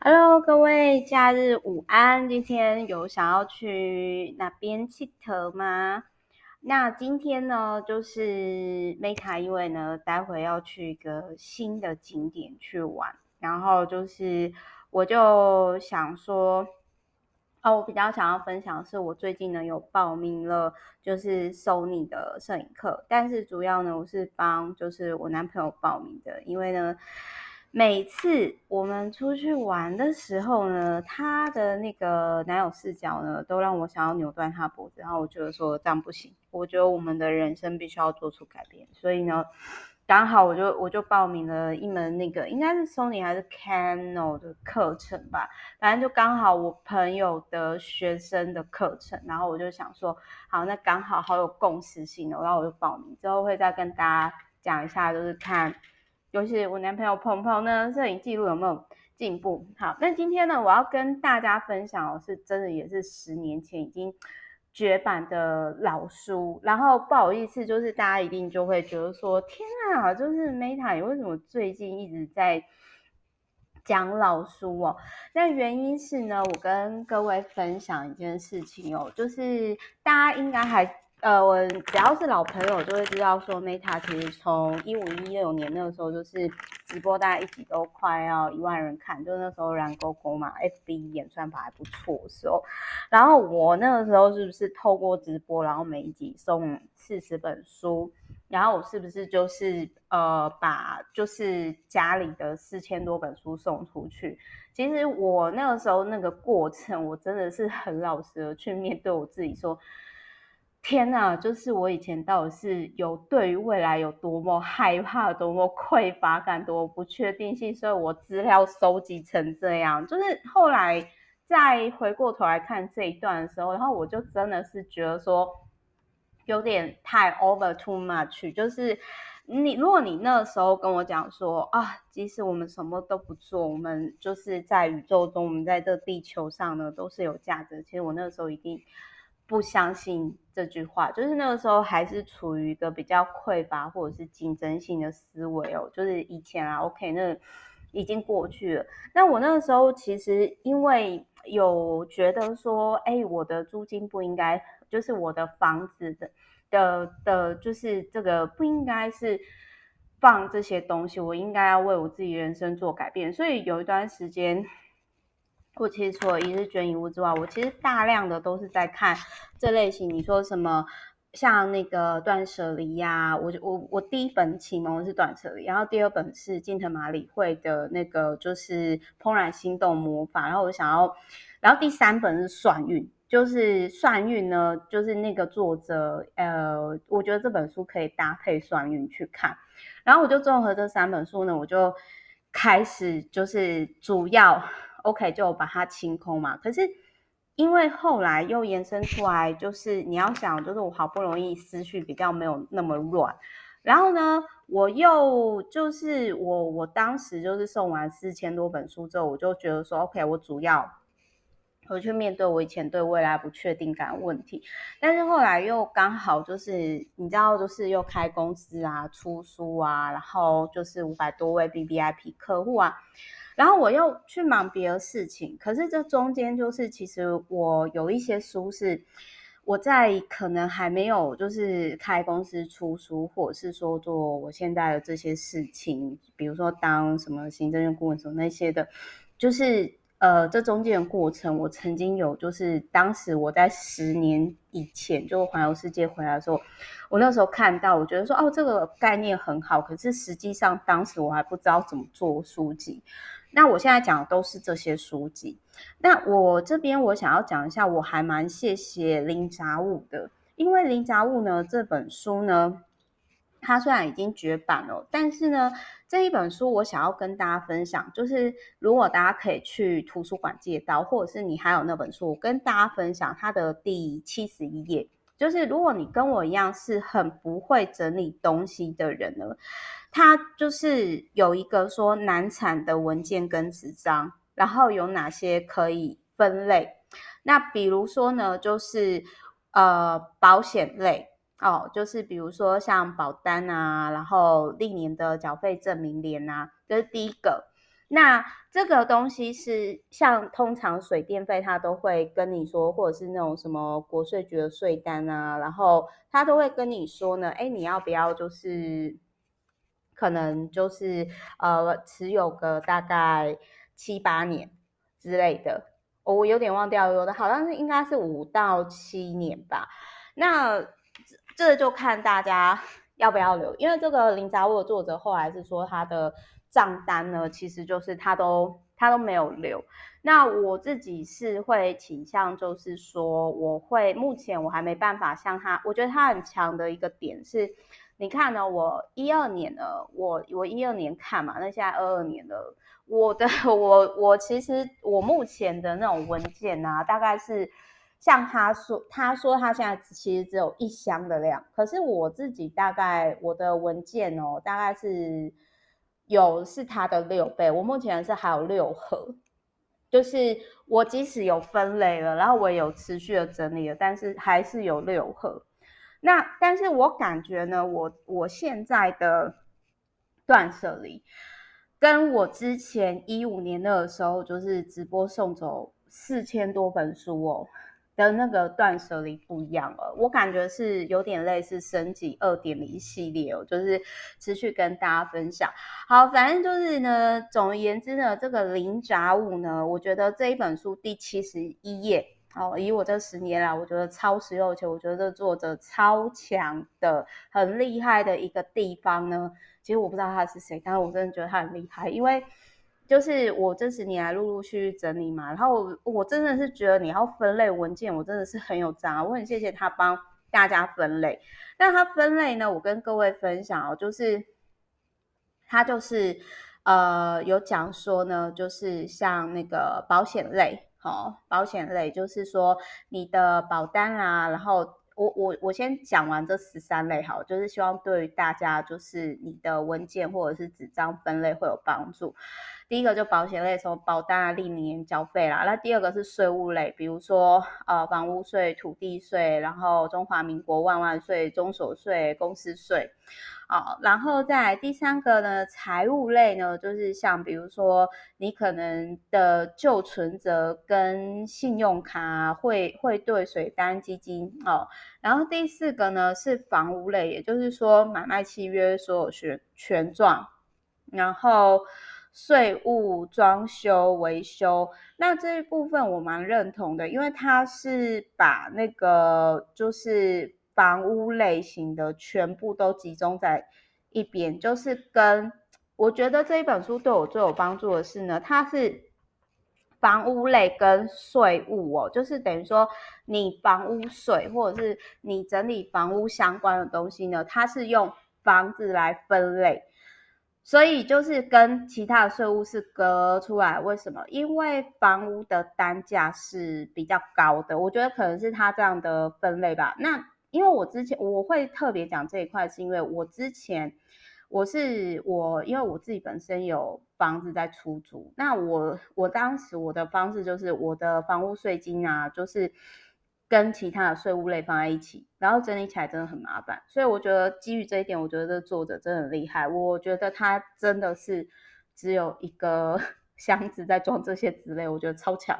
Hello，各位假日午安。今天有想要去哪边佚佗吗？那今天呢，就是 Meta 因为呢，待会要去一个新的景点去玩，然后就是我就想说，哦，我比较想要分享是，我最近呢有报名了，就是 Sony 的摄影课，但是主要呢，我是帮就是我男朋友报名的，因为呢。每次我们出去玩的时候呢，他的那个男友视角呢，都让我想要扭断他脖子。然后我觉得说这样不行，我觉得我们的人生必须要做出改变。所以呢，刚好我就我就报名了一门那个应该是 Sony 还是 Canon 的课程吧，反正就刚好我朋友的学生的课程。然后我就想说，好，那刚好好有共识性的，然后我就报名，之后会再跟大家讲一下，就是看。就是我男朋友鹏鹏呢，摄影记录有没有进步？好，那今天呢，我要跟大家分享的是真的也是十年前已经绝版的老书。然后不好意思，就是大家一定就会觉得说，天啊，就是 Meta，你为什么最近一直在讲老书哦？那原因是呢，我跟各位分享一件事情哦，就是大家应该还。呃，我只要是老朋友就会知道说，Meta 其实从一五一六年那个时候就是直播，大概一集都快要一万人看，就那时候蓝勾勾嘛，FB 演算法还不错的时候。然后我那个时候是不是透过直播，然后每一集送四十本书，然后我是不是就是呃把就是家里的四千多本书送出去？其实我那个时候那个过程，我真的是很老实的去面对我自己说。天呐，就是我以前到底是有对于未来有多么害怕，多么匮乏感，多么不确定性，所以我资料收集成这样。就是后来再回过头来看这一段的时候，然后我就真的是觉得说有点太 over too much。就是你如果你那时候跟我讲说啊，即使我们什么都不做，我们就是在宇宙中，我们在这地球上呢都是有价值。其实我那时候一定。不相信这句话，就是那个时候还是处于一个比较匮乏或者是竞争性的思维哦。就是以前啊，OK，那已经过去了。那我那个时候其实因为有觉得说，哎，我的租金不应该，就是我的房子的的的，就是这个不应该是放这些东西，我应该要为我自己人生做改变。所以有一段时间。我其实除了一日捐一物之外，我其实大量的都是在看这类型。你说什么像那个断舍离呀？我我我第一本启蒙是断舍离，然后第二本是近藤麻理惠的那个就是怦然心动魔法，然后我想要，然后第三本是算运，就是算运呢，就是那个作者呃，我觉得这本书可以搭配算运去看，然后我就综合这三本书呢，我就开始就是主要。OK，就把它清空嘛。可是因为后来又延伸出来，就是你要想，就是我好不容易思绪比较没有那么乱，然后呢，我又就是我我当时就是送完四千多本书之后，我就觉得说，OK，我主要回去面对我以前对未来不确定感问题。但是后来又刚好就是你知道，就是又开公司啊，出书啊，然后就是五百多位 B B I P 客户啊。然后我又去忙别的事情，可是这中间就是其实我有一些书是我在可能还没有就是开公司出书，或者是说做我现在的这些事情，比如说当什么行政院顾问什么那些的，就是呃这中间的过程，我曾经有就是当时我在十年以前就环游世界回来的时候，我那时候看到我觉得说哦这个概念很好，可是实际上当时我还不知道怎么做书籍。那我现在讲的都是这些书籍。那我这边我想要讲一下，我还蛮谢谢林杂物的，因为林杂物呢这本书呢，它虽然已经绝版了，但是呢这一本书我想要跟大家分享，就是如果大家可以去图书馆借到，或者是你还有那本书，我跟大家分享它的第七十一页，就是如果你跟我一样是很不会整理东西的人呢。他就是有一个说难产的文件跟纸张，然后有哪些可以分类？那比如说呢，就是呃保险类哦，就是比如说像保单啊，然后历年的缴费证明联啊，这是第一个。那这个东西是像通常水电费，他都会跟你说，或者是那种什么国税局的税单啊，然后他都会跟你说呢，哎，你要不要就是可能就是呃持有个大概七八年之类的，我有点忘掉，有的好像是应该是五到七年吧。那这就看大家要不要留，因为这个林杂物的作者后来是说他的。账单呢，其实就是他都他都没有留。那我自己是会倾向，就是说我会目前我还没办法像他，我觉得他很强的一个点是，你看呢，我一二年呢，我我一二年看嘛，那现在二二年了，我的我我其实我目前的那种文件啊，大概是像他说，他说他现在其实只有一箱的量，可是我自己大概我的文件哦，大概是。有是它的六倍，我目前是还有六盒，就是我即使有分类了，然后我有持续的整理了，但是还是有六盒。那但是我感觉呢，我我现在的断舍离，跟我之前一五年那个时候，就是直播送走四千多本书哦。的那个断舍离不一样了，我感觉是有点类似升级二点零系列哦，就是持续跟大家分享。好，反正就是呢，总而言之呢，这个零杂物呢，我觉得这一本书第七十一页，哦，以我这十年来，我觉得超实用，而且我觉得这作者超强的、很厉害的一个地方呢，其实我不知道他是谁，但是我真的觉得他很厉害，因为。就是我这十年来陆陆续续整理嘛，然后我，我真的是觉得你要分类文件，我真的是很有章，我很谢谢他帮大家分类。那他分类呢，我跟各位分享哦，就是他就是呃有讲说呢，就是像那个保险类，哦，保险类就是说你的保单啊，然后我我我先讲完这十三类好，就是希望对于大家就是你的文件或者是纸张分类会有帮助。第一个就保险类，什么保单啊、历年缴费啦。那第二个是税务类，比如说呃房屋税、土地税，然后中华民国万万税、中所税、公司税。啊，然后再来第三个呢，财务类呢，就是像比如说你可能的旧存折跟信用卡会会兑水单基金哦。然后第四个呢是房屋类，也就是说买卖契约所有权权状，然后。税务、装修、维修，那这一部分我蛮认同的，因为它是把那个就是房屋类型的全部都集中在一边，就是跟我觉得这一本书对我最有帮助的是呢，它是房屋类跟税务哦，就是等于说你房屋税或者是你整理房屋相关的东西呢，它是用房子来分类。所以就是跟其他的税务是隔出来，为什么？因为房屋的单价是比较高的，我觉得可能是它这样的分类吧。那因为我之前我会特别讲这一块，是因为我之前我是我，因为我自己本身有房子在出租，那我我当时我的方式就是我的房屋税金啊，就是。跟其他的税务类放在一起，然后整理起来真的很麻烦，所以我觉得基于这一点，我觉得这作者真的很厉害。我觉得他真的是只有一个 箱子在装这些之类，我觉得超强。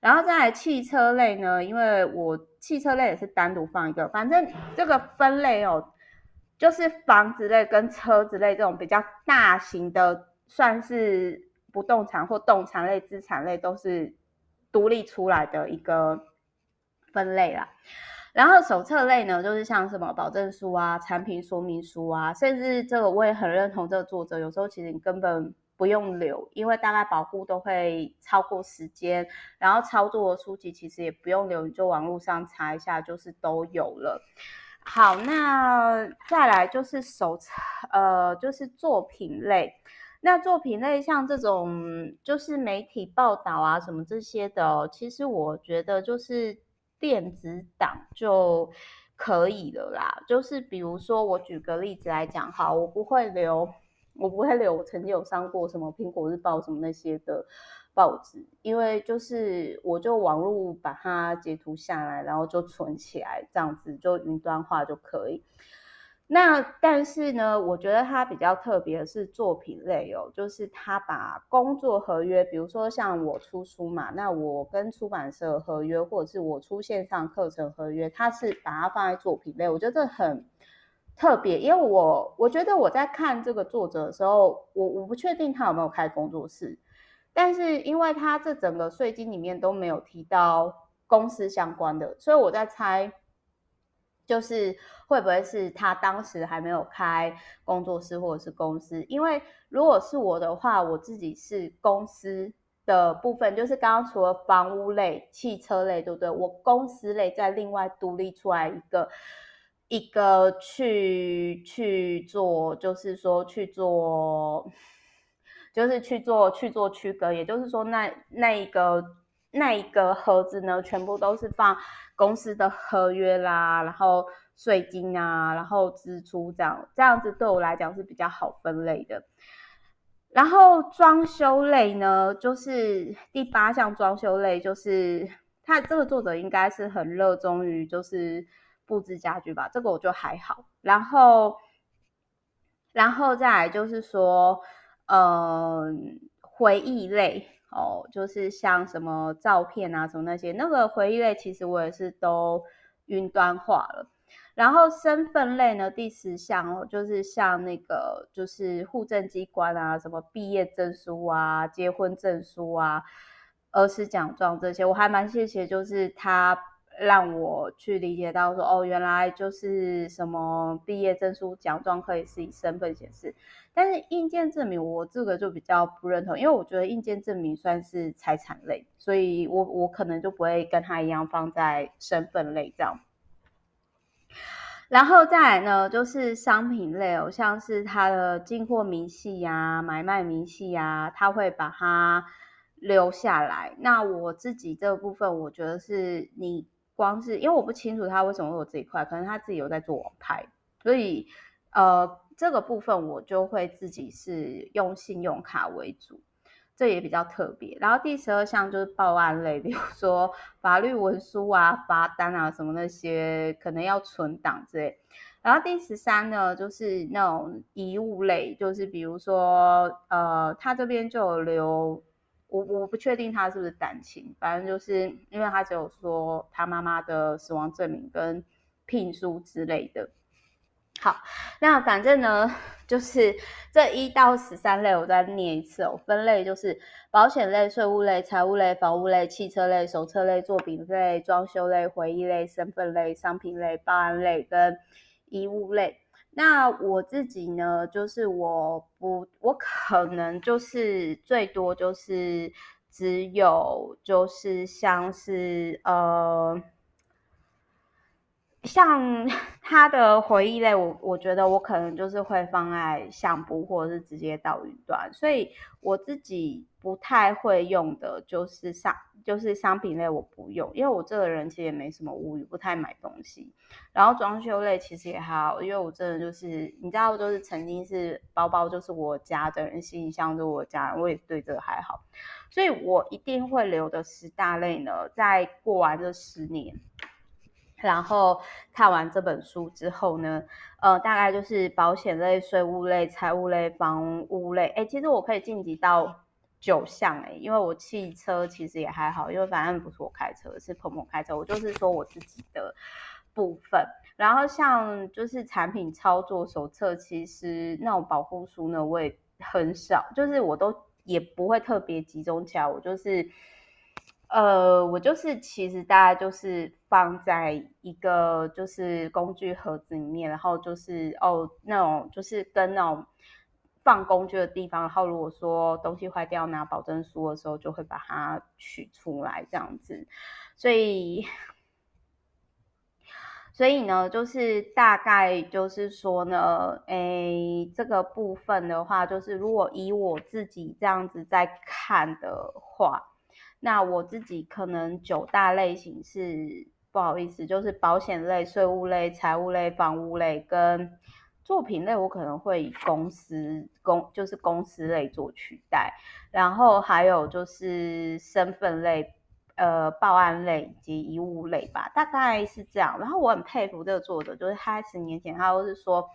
然后再来汽车类呢，因为我汽车类也是单独放一个，反正这个分类哦，就是房子类跟车子类这种比较大型的，算是不动产或动产类资产类，都是独立出来的一个。分类啦，然后手册类呢，就是像什么保证书啊、产品说明书啊，甚至这个我也很认同这个作者，有时候其实你根本不用留，因为大概保护都会超过时间，然后操作的书籍其实也不用留，你就网络上查一下，就是都有了。好，那再来就是手册，呃，就是作品类。那作品类像这种就是媒体报道啊什么这些的，其实我觉得就是。电子档就可以了啦，就是比如说我举个例子来讲，好，我不会留，我不会留我曾经有上过什么苹果日报什么那些的报纸，因为就是我就网络把它截图下来，然后就存起来，这样子就云端化就可以。那但是呢，我觉得它比较特别的是作品类哦，就是它把工作合约，比如说像我出书嘛，那我跟出版社合约，或者是我出线上课程合约，它是把它放在作品类，我觉得很特别，因为我我觉得我在看这个作者的时候，我我不确定他有没有开工作室，但是因为他这整个税金里面都没有提到公司相关的，所以我在猜。就是会不会是他当时还没有开工作室或者是公司？因为如果是我的话，我自己是公司的部分，就是刚刚除了房屋类、汽车类，对不对？我公司类再另外独立出来一个一个去去做，就是说去做，就是去做去做区隔，也就是说那那一个。那一个盒子呢，全部都是放公司的合约啦，然后税金啊，然后支出这样，这样子对我来讲是比较好分类的。然后装修类呢，就是第八项装修类，就是他这个作者应该是很热衷于就是布置家具吧，这个我就还好。然后，然后再来就是说，嗯、呃，回忆类。哦，就是像什么照片啊，什么那些那个回忆类，其实我也是都云端化了。然后身份类呢，第十项，就是像那个就是户政机关啊，什么毕业证书啊、结婚证书啊、儿时奖状这些，我还蛮谢谢，就是他。让我去理解到说，哦，原来就是什么毕业证书、奖状可以是以身份显示，但是硬件证明我这个就比较不认同，因为我觉得硬件证明算是财产类，所以我我可能就不会跟他一样放在身份类这样。然后再来呢，就是商品类哦，像是他的进货明细呀、买卖明细呀，他会把它留下来。那我自己这个部分，我觉得是你。光是因为我不清楚他为什么会有这一块，可能他自己有在做网拍，所以呃这个部分我就会自己是用信用卡为主，这也比较特别。然后第十二项就是报案类，比如说 法律文书啊、罚单啊什么那些，可能要存档之类。然后第十三呢，就是那种遗物类，就是比如说呃他这边就有留。我我不确定他是不是单亲，反正就是因为他只有说他妈妈的死亡证明跟聘书之类的。好，那反正呢，就是这一到十三类，我再念一次哦。分类就是保险类、税务类、财务类、房屋类、汽车类、手册类、作品类、装修类、回忆类、身份类、商品类、报案类跟遗物类。那我自己呢，就是我不，我可能就是最多就是只有就是像是呃，像 他的回忆类，我我觉得我可能就是会放在相簿或者是直接到云端，所以我自己不太会用的就是上。就是商品类我不用，因为我这个人其实也没什么物欲，不太买东西。然后装修类其实也还好，因为我真的就是你知道，就是曾经是包包就是我家的人，行李箱就是我家人，我也对这个还好。所以我一定会留的十大类呢，在过完这十年，然后看完这本书之后呢，呃，大概就是保险类、税务类、财务类、房屋类。哎，其实我可以晋级到。九项哎，因为我汽车其实也还好，因为反正不是我开车，是朋友开车，我就是说我自己的部分。然后像就是产品操作手册，其实那种保护书呢，我也很少，就是我都也不会特别集中起来，我就是呃，我就是其实大概就是放在一个就是工具盒子里面，然后就是哦那种就是跟那种。放工具的地方，然后如果说东西坏掉拿保证书的时候，就会把它取出来这样子。所以，所以呢，就是大概就是说呢，诶，这个部分的话，就是如果以我自己这样子在看的话，那我自己可能九大类型是不好意思，就是保险类、税务类、财务类、房屋类跟。作品类我可能会以公司公就是公司类做取代，然后还有就是身份类，呃报案类以及遗物类吧，大概是这样。然后我很佩服这个作者，就是他十年前他都是说，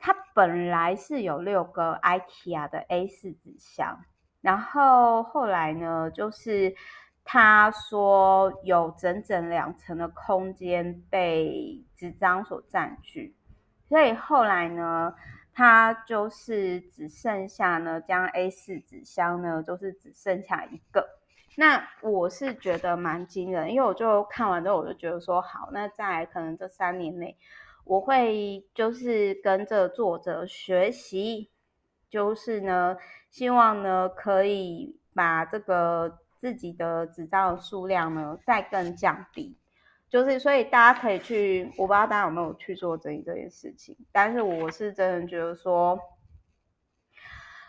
他本来是有六个 IKEA 的 A4 纸箱，然后后来呢，就是他说有整整两层的空间被纸张所占据，所以后来呢。他就是只剩下呢，将 A4 纸箱呢，就是只剩下一个。那我是觉得蛮惊人，因为我就看完之后，我就觉得说，好，那在可能这三年内，我会就是跟着作者学习，就是呢，希望呢可以把这个自己的纸张数量呢再更降低。就是，所以大家可以去，我不知道大家有没有去做整理这件事情，但是我是真的觉得说，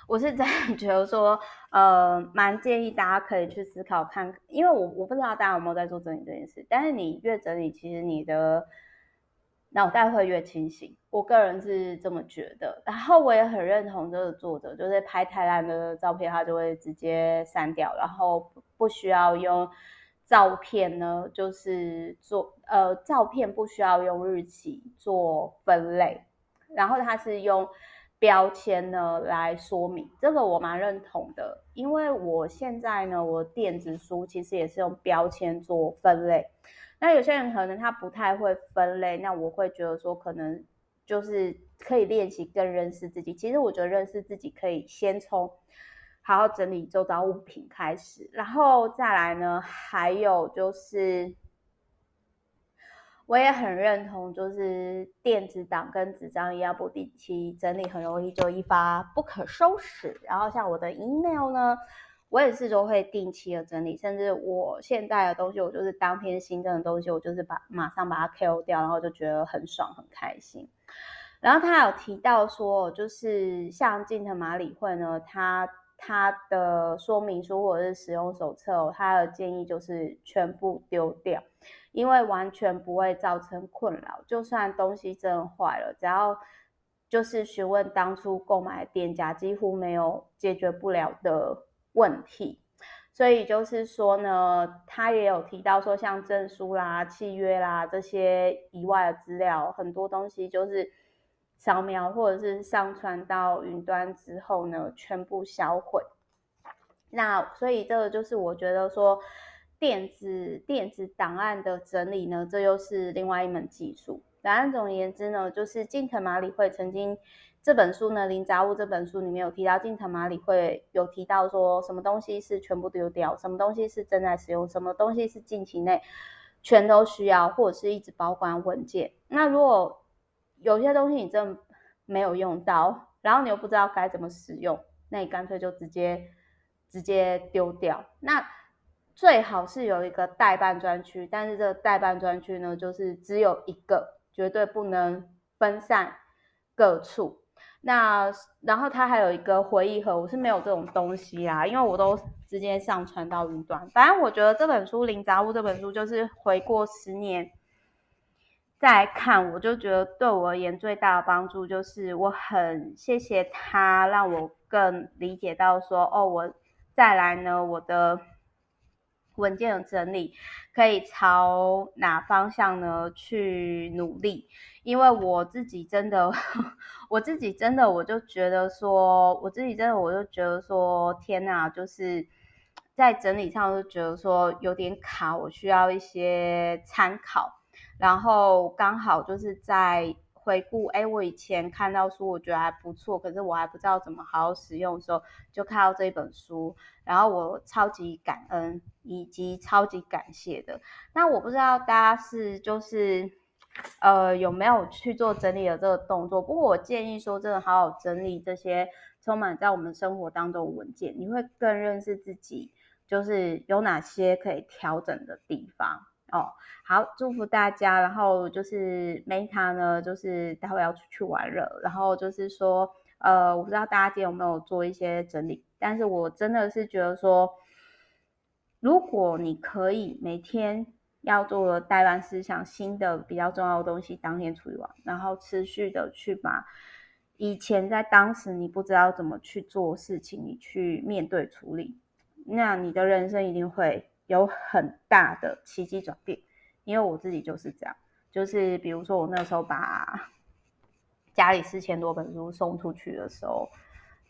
我是真的觉得说，呃，蛮建议大家可以去思考看，因为我我不知道大家有没有在做整理这件事，但是你越整理，其实你的脑袋会越清醒，我个人是这么觉得。然后我也很认同这个作者，就是拍太烂的照片，他就会直接删掉，然后不需要用。照片呢，就是做呃，照片不需要用日期做分类，然后他是用标签呢来说明，这个我蛮认同的，因为我现在呢，我电子书其实也是用标签做分类，那有些人可能他不太会分类，那我会觉得说，可能就是可以练习更认识自己。其实我觉得认识自己可以先从。好好整理周遭物品开始，然后再来呢，还有就是，我也很认同，就是电子档跟纸张一样不定期整理，很容易就一发不可收拾。然后像我的 email 呢，我也是都会定期的整理，甚至我现在的东西，我就是当天新增的东西，我就是把马上把它 ko 掉，然后就觉得很爽很开心。然后他有提到说，就是像近藤麻理会呢，他。他的说明书或者是使用手册，他的建议就是全部丢掉，因为完全不会造成困扰。就算东西真的坏了，只要就是询问当初购买店家，几乎没有解决不了的问题。所以就是说呢，他也有提到说，像证书啦、契约啦这些以外的资料，很多东西就是。扫描或者是上传到云端之后呢，全部销毁。那所以这个就是我觉得说，电子电子档案的整理呢，这又是另外一门技术。反正总而言之呢，就是近藤麻理惠曾经这本书呢，《零杂物》这本书里面有提到，近藤麻里会有提到说，什么东西是全部丢掉，什么东西是正在使用，什么东西是近期内全都需要，或者是一直保管文件。那如果有些东西你真的没有用到，然后你又不知道该怎么使用，那你干脆就直接直接丢掉。那最好是有一个待办专区，但是这个待办专区呢，就是只有一个，绝对不能分散各处。那然后它还有一个回忆盒，我是没有这种东西啦，因为我都直接上传到云端。反正我觉得这本书《零杂物》这本书就是回过十年。再看，我就觉得对我而言最大的帮助就是，我很谢谢他，让我更理解到说，哦，我再来呢，我的文件的整理可以朝哪方向呢去努力？因为我自己真的，我自己真的，我就觉得说，我自己真的，我就觉得说，天哪，就是在整理上就觉得说有点卡，我需要一些参考。然后刚好就是在回顾，哎，我以前看到书，我觉得还不错，可是我还不知道怎么好好使用的时候，就看到这一本书，然后我超级感恩以及超级感谢的。那我不知道大家是就是呃有没有去做整理的这个动作？不过我建议说，真的好好整理这些充满在我们生活当中的文件，你会更认识自己，就是有哪些可以调整的地方。哦，好，祝福大家。然后就是 Meta 呢，就是待会要出去玩了。然后就是说，呃，我不知道大家今天有没有做一些整理，但是我真的是觉得说，如果你可以每天要做的待办事项，新的比较重要的东西当天处理完，然后持续的去把以前在当时你不知道怎么去做事情，你去面对处理，那你的人生一定会。有很大的奇迹转变，因为我自己就是这样，就是比如说我那时候把家里四千多本书送出去的时候，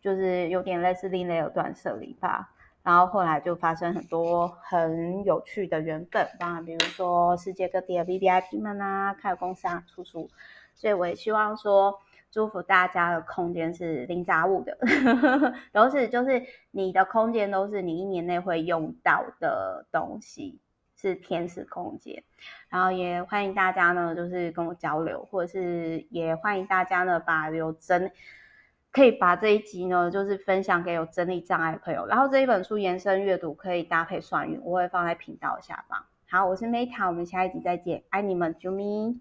就是有点类似另类的断舍离吧。然后后来就发生很多很有趣的缘分，当然比如说世界各地的 VVIP 们啊，开公司啊，出书，所以我也希望说，祝福大家的空间是零杂物的，都是就是你的空间都是你一年内会用到的东西，是天使空间。然后也欢迎大家呢，就是跟我交流，或者是也欢迎大家呢，把有真。可以把这一集呢，就是分享给有整理障碍的朋友。然后这一本书延伸阅读可以搭配算运，我会放在频道下方。好，我是 Meta，我们下一集再见，爱你们，啾咪。